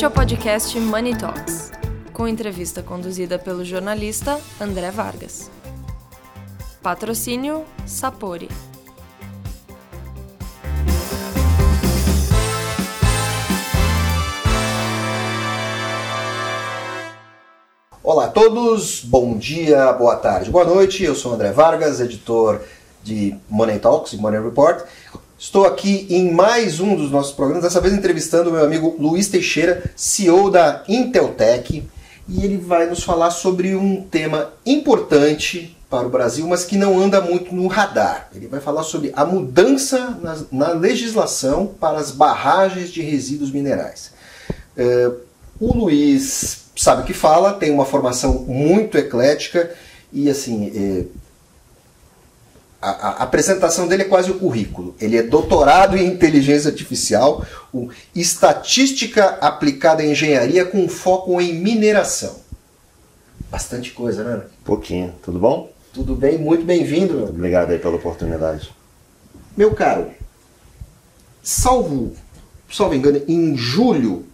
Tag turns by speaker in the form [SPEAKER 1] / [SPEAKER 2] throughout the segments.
[SPEAKER 1] Este é o podcast Money Talks, com entrevista conduzida pelo jornalista André Vargas. Patrocínio Sapori.
[SPEAKER 2] Olá a todos, bom dia, boa tarde, boa noite. Eu sou André Vargas, editor de Money Talks e Money Report. Estou aqui em mais um dos nossos programas, dessa vez entrevistando o meu amigo Luiz Teixeira, CEO da Inteltech, e ele vai nos falar sobre um tema importante para o Brasil, mas que não anda muito no radar. Ele vai falar sobre a mudança na, na legislação para as barragens de resíduos minerais. É, o Luiz sabe o que fala, tem uma formação muito eclética e assim. É, a, a, apresentação dele é quase o currículo. Ele é doutorado em inteligência artificial, o estatística aplicada em engenharia com foco em mineração. Bastante coisa, né?
[SPEAKER 3] Pouquinho. Tudo bom?
[SPEAKER 2] Tudo bem, muito bem-vindo.
[SPEAKER 3] Obrigado aí pela oportunidade.
[SPEAKER 2] Meu caro, salvo, salvo engano, em julho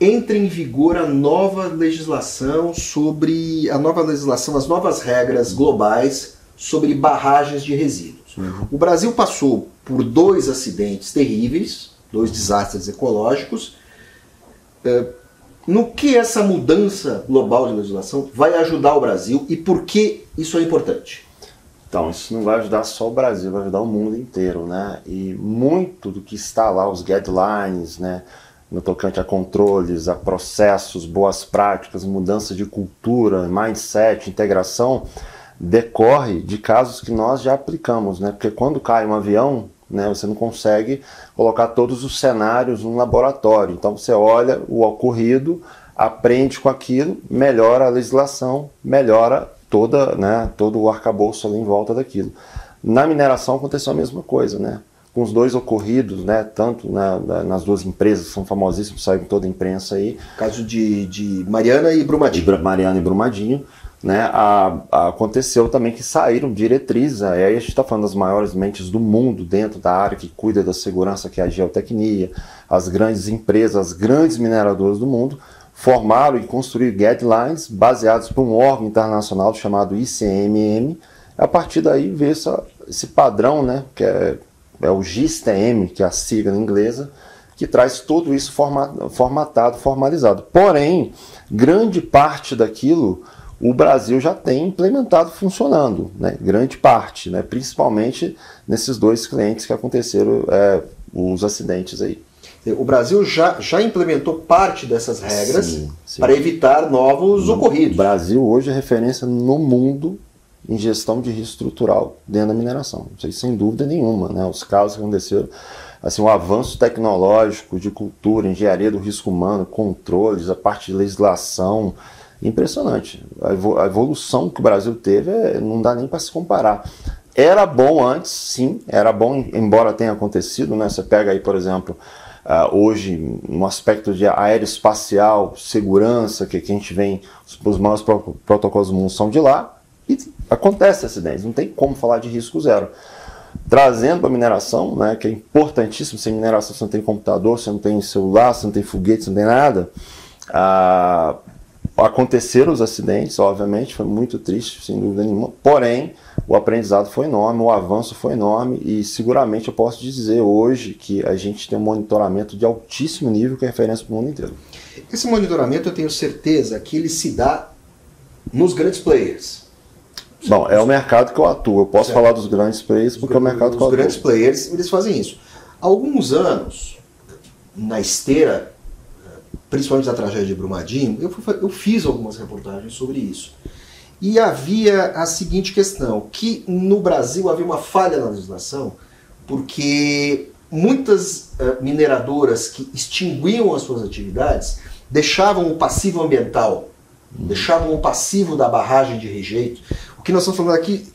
[SPEAKER 2] entra em vigor a nova legislação sobre a nova legislação, as novas regras globais sobre barragens de resíduos. Uhum. O Brasil passou por dois acidentes terríveis, dois desastres ecológicos. É, no que essa mudança global de legislação vai ajudar o Brasil e por que isso é importante?
[SPEAKER 3] Então, isso não vai ajudar só o Brasil, vai ajudar o mundo inteiro, né? E muito do que está lá, os guidelines, né? No tocante a controles, a processos, boas práticas, mudança de cultura, mindset, integração, decorre de casos que nós já aplicamos, né? Porque quando cai um avião, né, você não consegue colocar todos os cenários num laboratório. Então você olha o ocorrido, aprende com aquilo, melhora a legislação, melhora toda, né, todo o arcabouço ali em volta daquilo. Na mineração aconteceu a mesma coisa, né? Com os dois ocorridos, né, tanto né, nas duas empresas que são famosíssimas, saem toda a imprensa aí.
[SPEAKER 2] Caso de, de Mariana e Brumadinho.
[SPEAKER 3] E Mariana e Brumadinho né, a, a, aconteceu também que saíram diretrizes, aí a gente está falando das maiores mentes do mundo dentro da área que cuida da segurança, que é a geotecnia, as grandes empresas, as grandes mineradoras do mundo, formaram e construíram guidelines baseados por um órgão internacional chamado ICMM, a partir daí ver essa, esse padrão, né, que é, é o GISTM, que é a sigla inglesa, que traz tudo isso formatado, formalizado. Porém, grande parte daquilo o Brasil já tem implementado funcionando, né? grande parte, né? principalmente nesses dois clientes que aconteceram é, os acidentes aí.
[SPEAKER 2] O Brasil já, já implementou parte dessas regras sim, sim. para evitar novos no, ocorridos.
[SPEAKER 3] O Brasil hoje é referência no mundo em gestão de risco estrutural dentro da mineração. Isso aí, sem dúvida nenhuma. Né? Os casos que aconteceram, assim, o avanço tecnológico de cultura, engenharia do risco humano, controles, a parte de legislação, impressionante. A evolução que o Brasil teve é, não dá nem para se comparar. Era bom antes, sim, era bom, embora tenha acontecido. Né? Você pega aí, por exemplo, uh, hoje, no aspecto de aeroespacial, segurança, que, que a gente vem, os, maiores pro, protocolos do mundo são de lá, e acontece acidentes, não tem como falar de risco zero. Trazendo a mineração, né, que é importantíssimo, sem mineração você não tem computador, você não tem celular, você não tem foguete, você não tem nada. Uh, Aconteceram os acidentes, obviamente, foi muito triste, sem dúvida nenhuma, porém, o aprendizado foi enorme, o avanço foi enorme e seguramente eu posso dizer hoje que a gente tem um monitoramento de altíssimo nível que é referência para o mundo inteiro.
[SPEAKER 2] Esse monitoramento eu tenho certeza que ele se dá nos grandes players.
[SPEAKER 3] Bom, é o mercado que eu atuo. Eu posso certo. falar dos grandes players porque os, é o mercado que eu atuo.
[SPEAKER 2] Os grandes players, eles fazem isso. Há alguns anos, na esteira principalmente da tragédia de Brumadinho, eu, fui, eu fiz algumas reportagens sobre isso. E havia a seguinte questão, que no Brasil havia uma falha na legislação, porque muitas uh, mineradoras que extinguiam as suas atividades deixavam o passivo ambiental, uhum. deixavam o passivo da barragem de rejeito. O que nós estamos falando aqui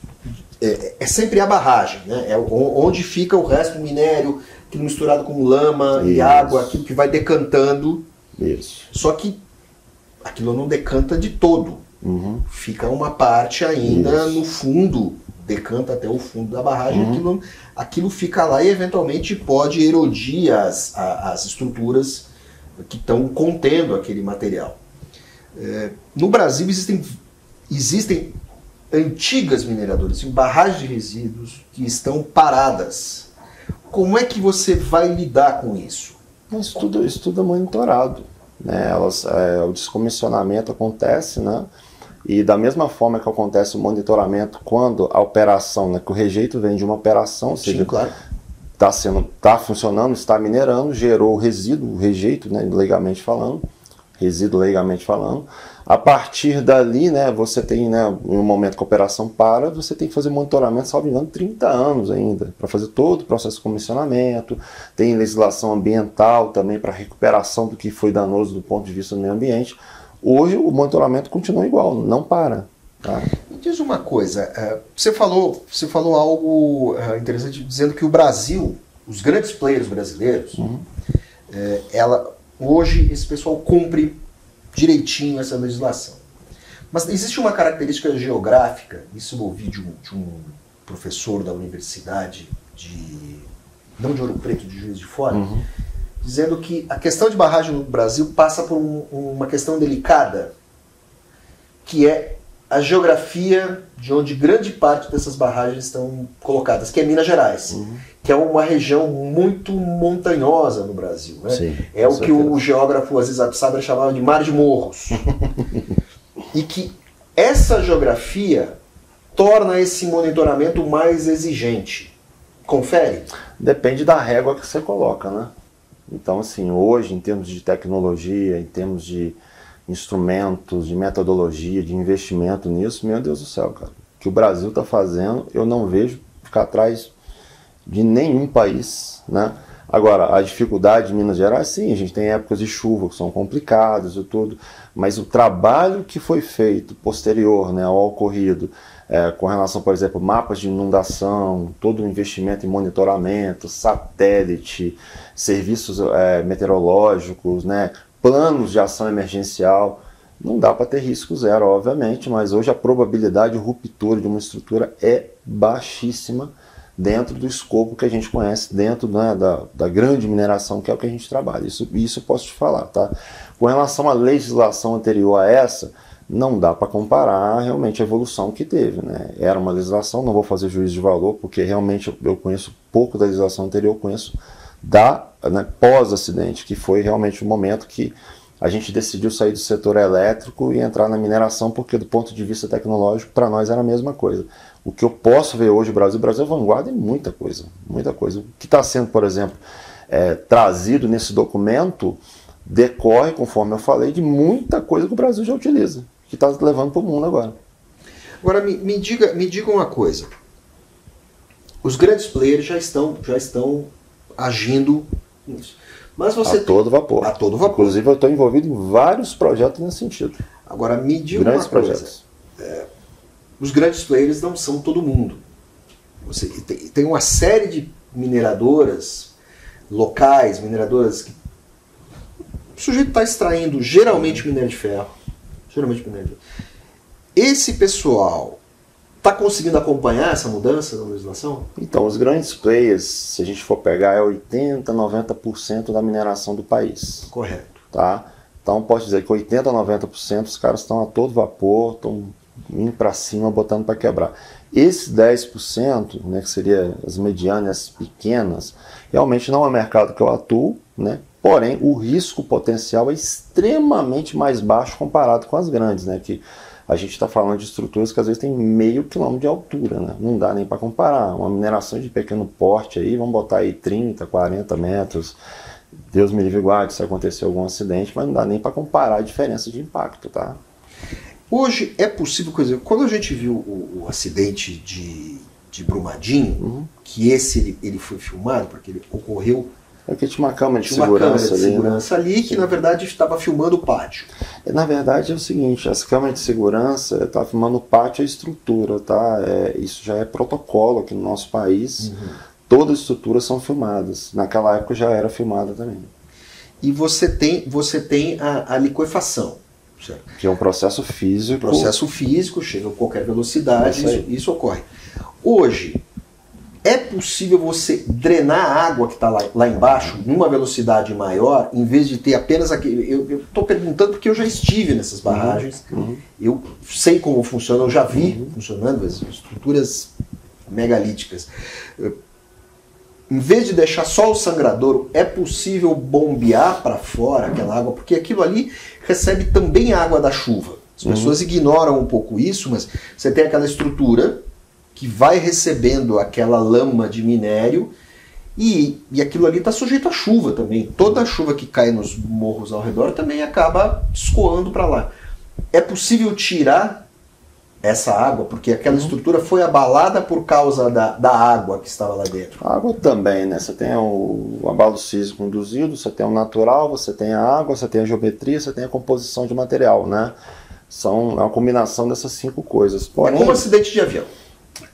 [SPEAKER 2] é, é sempre a barragem, né? é onde fica o resto do minério, aquilo misturado com lama Isso. e água, aquilo que vai decantando
[SPEAKER 3] isso.
[SPEAKER 2] Só que aquilo não decanta de todo. Uhum. Fica uma parte ainda Isso. no fundo, decanta até o fundo da barragem, uhum. aquilo, aquilo fica lá e eventualmente pode erodir as, as estruturas que estão contendo aquele material. É, no Brasil existem, existem antigas mineradoras, assim, barragens de resíduos que estão paradas. Como é que você vai lidar com isso?
[SPEAKER 3] Isso tudo, isso tudo é monitorado. Né? Elas, é, o descomissionamento acontece, né? E da mesma forma que acontece o monitoramento quando a operação, né, que o rejeito vem de uma operação, ou seja,
[SPEAKER 2] Sim, claro.
[SPEAKER 3] está sendo, tá funcionando, está minerando, gerou resíduo, o rejeito, né, legalmente falando, resíduo legalmente falando. A partir dali, né, você tem, né, no momento que a operação para, você tem que fazer monitoramento, salvo engano, 30 anos ainda, para fazer todo o processo de comissionamento. Tem legislação ambiental também para recuperação do que foi danoso do ponto de vista do meio ambiente. Hoje o monitoramento continua igual, não para. Tá?
[SPEAKER 2] Me diz uma coisa, é, você falou, você falou algo é, interessante dizendo que o Brasil, os grandes players brasileiros, uhum. é, ela, hoje esse pessoal cumpre direitinho essa legislação. Mas existe uma característica geográfica, isso eu ouvi de um, de um professor da universidade de, não de Ouro Preto, de Juiz de Fora, uhum dizendo que a questão de barragem no Brasil passa por um, uma questão delicada, que é a geografia de onde grande parte dessas barragens estão colocadas, que é Minas Gerais, uhum. que é uma região muito montanhosa no Brasil. Né? Sim, é o que o geógrafo Aziz Absaber chamava de mar de morros. e que essa geografia torna esse monitoramento mais exigente. Confere?
[SPEAKER 3] Depende da régua que você coloca, né? Então, assim, hoje, em termos de tecnologia, em termos de instrumentos, de metodologia, de investimento nisso, meu Deus do céu, cara. O que o Brasil está fazendo, eu não vejo ficar atrás de nenhum país, né? Agora, a dificuldade de Minas Gerais, sim, a gente tem épocas de chuva que são complicadas e tudo, mas o trabalho que foi feito posterior né, ao ocorrido, é, com relação, por exemplo, mapas de inundação, todo o investimento em monitoramento, satélite, serviços é, meteorológicos, né, planos de ação emergencial. Não dá para ter risco zero, obviamente, mas hoje a probabilidade de ruptura de uma estrutura é baixíssima dentro do escopo que a gente conhece, dentro né, da, da grande mineração que é o que a gente trabalha. Isso, isso eu posso te falar. Tá? Com relação à legislação anterior a essa, não dá para comparar realmente a evolução que teve. Né? Era uma legislação, não vou fazer juízo de valor, porque realmente eu conheço pouco da legislação anterior, eu conheço da né, pós-acidente, que foi realmente o momento que a gente decidiu sair do setor elétrico e entrar na mineração, porque do ponto de vista tecnológico, para nós era a mesma coisa. O que eu posso ver hoje no Brasil, o Brasil é vanguarda em muita coisa, muita coisa. O que está sendo, por exemplo, é, trazido nesse documento decorre, conforme eu falei, de muita coisa que o Brasil já utiliza que está levando para o mundo agora.
[SPEAKER 2] Agora me, me, diga, me diga uma coisa. Os grandes players já estão, já estão agindo nisso.
[SPEAKER 3] Mas você a tem... todo vapor.
[SPEAKER 2] A todo vapor.
[SPEAKER 3] Inclusive eu estou envolvido em vários projetos nesse sentido.
[SPEAKER 2] Agora me diga grandes uma projetos. coisa. É, os grandes players não são todo mundo. Você tem, tem uma série de mineradoras locais, mineradoras que o sujeito está extraindo geralmente minério de ferro, geralmente minério. Esse pessoal está conseguindo acompanhar essa mudança na legislação?
[SPEAKER 3] Então, os grandes players, se a gente for pegar, é 80, 90% da mineração do país.
[SPEAKER 2] Correto.
[SPEAKER 3] Tá? Então, posso dizer que 80, 90% os caras estão a todo vapor, estão indo para cima, botando para quebrar. Esses 10%, né, que seria as medianas pequenas, realmente não é um mercado que eu atuo, né? Porém, o risco potencial é extremamente mais baixo comparado com as grandes, né? Que a gente está falando de estruturas que às vezes tem meio quilômetro de altura, né? Não dá nem para comparar. Uma mineração de pequeno porte aí, vamos botar aí 30, 40 metros. Deus me livre guarde se acontecer algum acidente, mas não dá nem para comparar a diferença de impacto, tá?
[SPEAKER 2] Hoje é possível, coisa, quando a gente viu o, o acidente de, de Brumadinho, uhum. que esse ele, ele foi filmado, porque ele ocorreu
[SPEAKER 3] porque tinha uma câmera de tinha segurança, câmera de
[SPEAKER 2] ali, né? segurança né? ali que, na verdade, estava filmando o pátio.
[SPEAKER 3] Na verdade, é o seguinte: as câmeras de segurança estão tá filmando o pátio e a estrutura, tá? É, isso já é protocolo aqui no nosso país. Uhum. Todas as estruturas são filmadas. Naquela época já era filmada também.
[SPEAKER 2] E você tem, você tem a, a liquefação.
[SPEAKER 3] Certo? Que é um processo físico.
[SPEAKER 2] Processo físico, chega a qualquer velocidade, isso, isso, isso ocorre. Hoje, é possível você drenar a água que está lá, lá embaixo numa velocidade maior, em vez de ter apenas aquele. Eu estou perguntando porque eu já estive nessas uhum. barragens, uhum. eu sei como funciona, eu já vi uhum. funcionando as estruturas megalíticas. Em vez de deixar só o sangradouro, é possível bombear para fora aquela água, porque aquilo ali recebe também água da chuva. As uhum. pessoas ignoram um pouco isso, mas você tem aquela estrutura que vai recebendo aquela lama de minério e, e aquilo ali está sujeito à chuva também. Toda a chuva que cai nos morros ao redor também acaba escoando para lá. É possível tirar essa água, porque aquela uhum. estrutura foi abalada por causa da, da água que estava lá dentro.
[SPEAKER 3] A água também, né? Você tem o, o abalo sísmico induzido, você tem o natural, você tem a água, você tem a geometria, você tem a composição de material, né? São é uma combinação dessas cinco coisas.
[SPEAKER 2] Porém, é como um acidente de avião.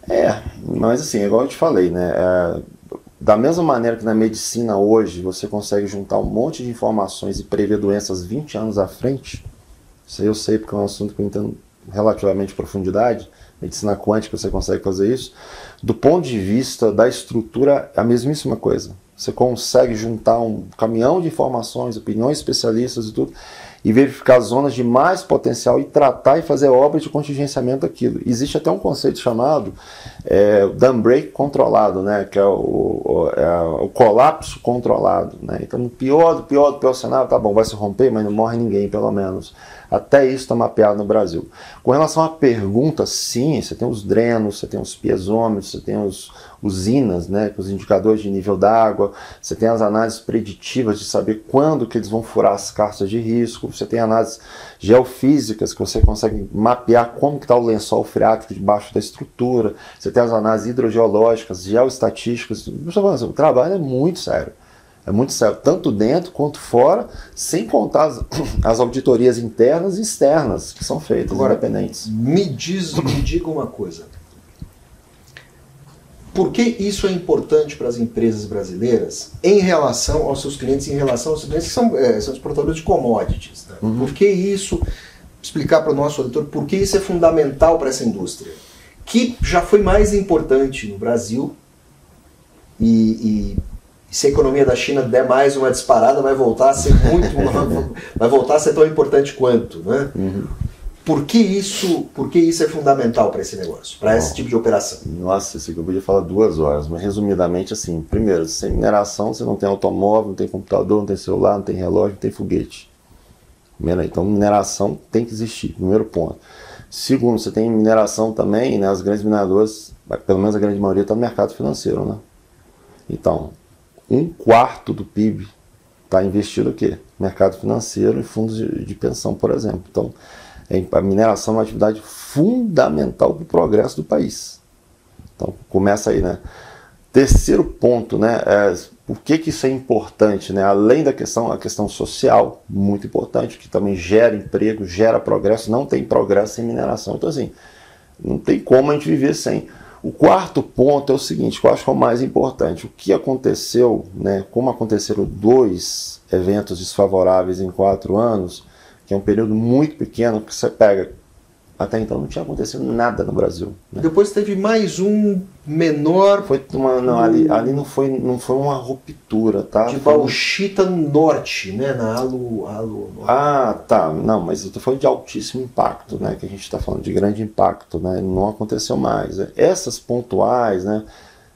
[SPEAKER 3] É, mas assim, igual eu te falei, né? É, da mesma maneira que na medicina hoje você consegue juntar um monte de informações e prever doenças 20 anos à frente, isso aí eu sei porque é um assunto que eu entendo relativamente profundidade, medicina quântica você consegue fazer isso. Do ponto de vista da estrutura, é a mesmíssima coisa. Você consegue juntar um caminhão de informações, opiniões especialistas e tudo, e verificar zonas de mais potencial e tratar e fazer obras de contingenciamento daquilo. Existe até um conceito chamado é, dam break controlado, né, que é o, o, é o colapso controlado. Né? Então, no pior do pior do pior cenário, tá bom, vai se romper, mas não morre ninguém, pelo menos. Até isso está mapeado no Brasil. Com relação à pergunta, sim, você tem os drenos, você tem os piezômetros, você tem os usinas, né, os indicadores de nível d'água, você tem as análises preditivas de saber quando que eles vão furar as cartas de risco, você tem análises geofísicas que você consegue mapear como está o lençol freático debaixo da estrutura, você tem as análises hidrogeológicas, geoestatísticas, o trabalho é muito sério. É muito sério, tanto dentro quanto fora, sem contar as, as auditorias internas e externas que são feitas, Agora, independentes.
[SPEAKER 2] Me, diz, me diga uma coisa. Por que isso é importante para as empresas brasileiras em relação aos seus clientes, em relação aos seus clientes que são, é, são exportadores de commodities? Né? Uhum. Por que isso, explicar para o nosso auditor, por que isso é fundamental para essa indústria? Que já foi mais importante no Brasil e, e e se a economia da China der mais uma disparada, vai voltar a ser muito, vai voltar a ser tão importante quanto, né? Uhum. Por que isso, por que isso é fundamental para esse negócio, para esse tipo de operação?
[SPEAKER 3] Nossa, isso eu podia falar duas horas, mas resumidamente assim, primeiro, sem mineração você não tem automóvel, não tem computador, não tem celular, não tem relógio, não tem foguete. Então mineração tem que existir, primeiro ponto. Segundo, você tem mineração também, né, as grandes mineradoras, pelo menos a grande maioria está no mercado financeiro, né? Então, um quarto do PIB está investido o quê? Mercado financeiro e fundos de, de pensão, por exemplo. Então, é, a mineração é uma atividade fundamental para o progresso do país. Então, começa aí, né? Terceiro ponto, né? É, por que, que isso é importante, né? Além da questão, a questão social, muito importante, que também gera emprego, gera progresso. Não tem progresso sem mineração. Então, assim, não tem como a gente viver sem. O quarto ponto é o seguinte, que eu acho que é o mais importante. O que aconteceu, né, como aconteceram dois eventos desfavoráveis em quatro anos, que é um período muito pequeno, que você pega até então não tinha acontecido nada no Brasil.
[SPEAKER 2] Né? Depois teve mais um menor.
[SPEAKER 3] Foi uma, não, ali, ali não, foi, não foi uma ruptura, tá?
[SPEAKER 2] De Bauxita no norte, né? Na Alu. Alu
[SPEAKER 3] ah, tá. Não, mas eu tô falando de altíssimo impacto, né? Que a gente está falando de grande impacto, né? Não aconteceu mais. Essas pontuais, né?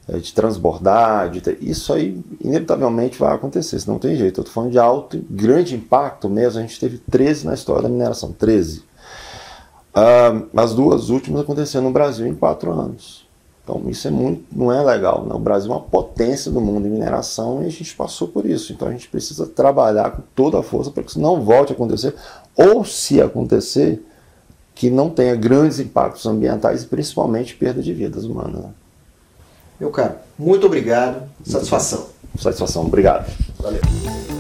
[SPEAKER 3] É, de transbordar, de ter, isso aí inevitavelmente vai acontecer, não tem jeito. Eu estou falando de alto, grande impacto mesmo. A gente teve 13 na história da mineração, 13. Uh, as duas últimas aconteceram no Brasil em quatro anos. Então isso é muito, não é legal. Né? O Brasil é uma potência do mundo em mineração e a gente passou por isso. Então a gente precisa trabalhar com toda a força para que isso não volte a acontecer. Ou se acontecer, que não tenha grandes impactos ambientais e principalmente perda de vidas humanas. Né?
[SPEAKER 2] Meu caro, muito obrigado. Satisfação.
[SPEAKER 3] Satisfação, obrigado.
[SPEAKER 2] Valeu.